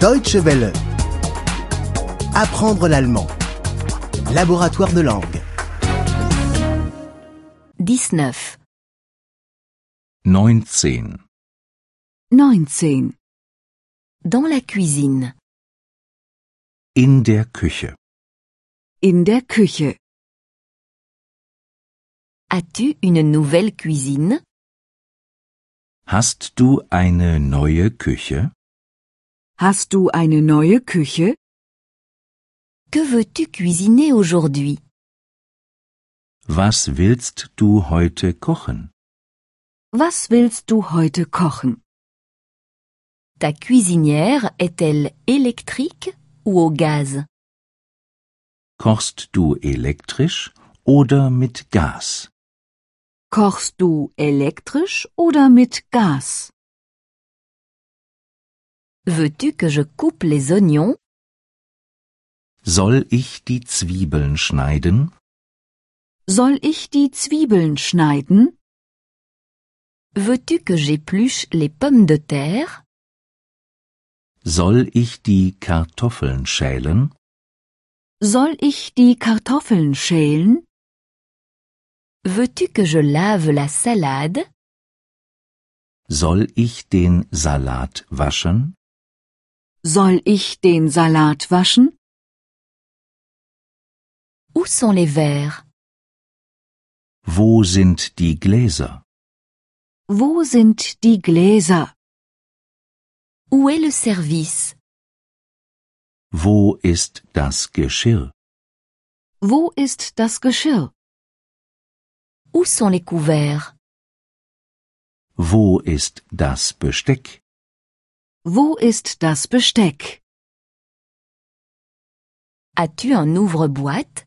Deutsche Welle. Apprendre l'allemand. Laboratoire de langue. 19. 19. 19. Dans la cuisine. In der Küche. In der Küche. As-tu une nouvelle cuisine Hast du eine neue Küche? Hast du eine neue Küche? Que veux-tu cuisiner aujourd'hui Was willst du heute kochen? Was willst du heute kochen? Ta cuisinière est-elle électrique ou au gaz Kochst du elektrisch oder mit Gas? Kochst du elektrisch oder mit Gas? Veux-tu que je coupe les oignons Soll ich die Zwiebeln schneiden? Soll ich die Zwiebeln schneiden? Veux-tu que j'épluche les pommes de terre Soll ich die Kartoffeln schälen? Soll ich die Kartoffeln schälen? Veux-tu que je lave la salade Soll ich den Salat waschen? Soll ich den Salat waschen? Où sont les verres Wo sind die Gläser? Wo sind die Gläser? Où est le service Wo ist das Geschirr? Wo ist das Geschirr? Où sont les couverts Wo ist das Besteck? Wo ist das Besteck? As-tu un ouvre-boîte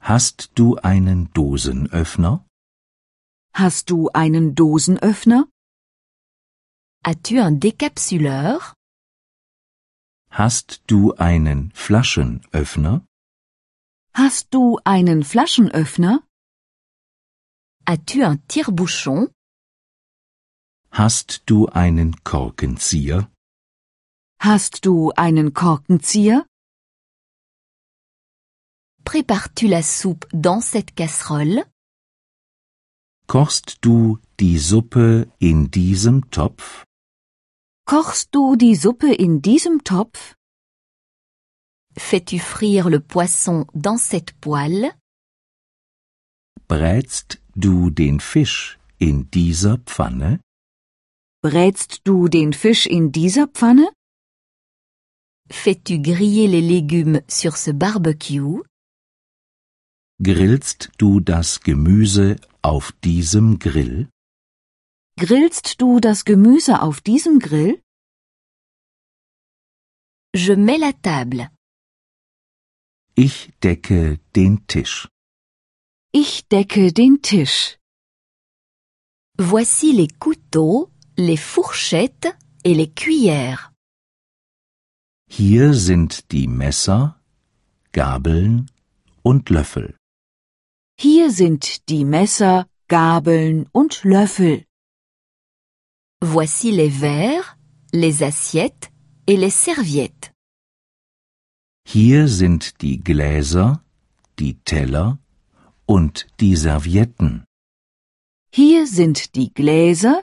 Hast du einen Dosenöffner? Hast du einen Dosenöffner? As-tu un décapsuleur Hast du einen Flaschenöffner? Hast du einen Flaschenöffner? As-tu un tire-bouchon Hast du einen Korkenzieher? Hast du einen Korkenzieher? Prépares-tu la soupe dans cette casserole Kochst du die Suppe in diesem Topf? Kochst du die Suppe in diesem Topf? Fais-tu frire le poisson dans cette poêle Brätst du den Fisch in dieser Pfanne? Brätst du den Fisch in dieser Pfanne? Fais-tu griller les légumes sur ce barbecue Grillst du das Gemüse auf diesem Grill? Grillst du das Gemüse auf diesem Grill? Je mets la table. Ich decke den Tisch. Ich decke den Tisch. Voici les couteaux, les fourchettes et les cuillères. Hier sind die Messer, Gabeln und Löffel. Hier sind die Messer, Gabeln und Löffel. Voici les verres, les assiettes et les serviettes. Hier sind die Gläser, die Teller und die Servietten. Hier sind die Gläser,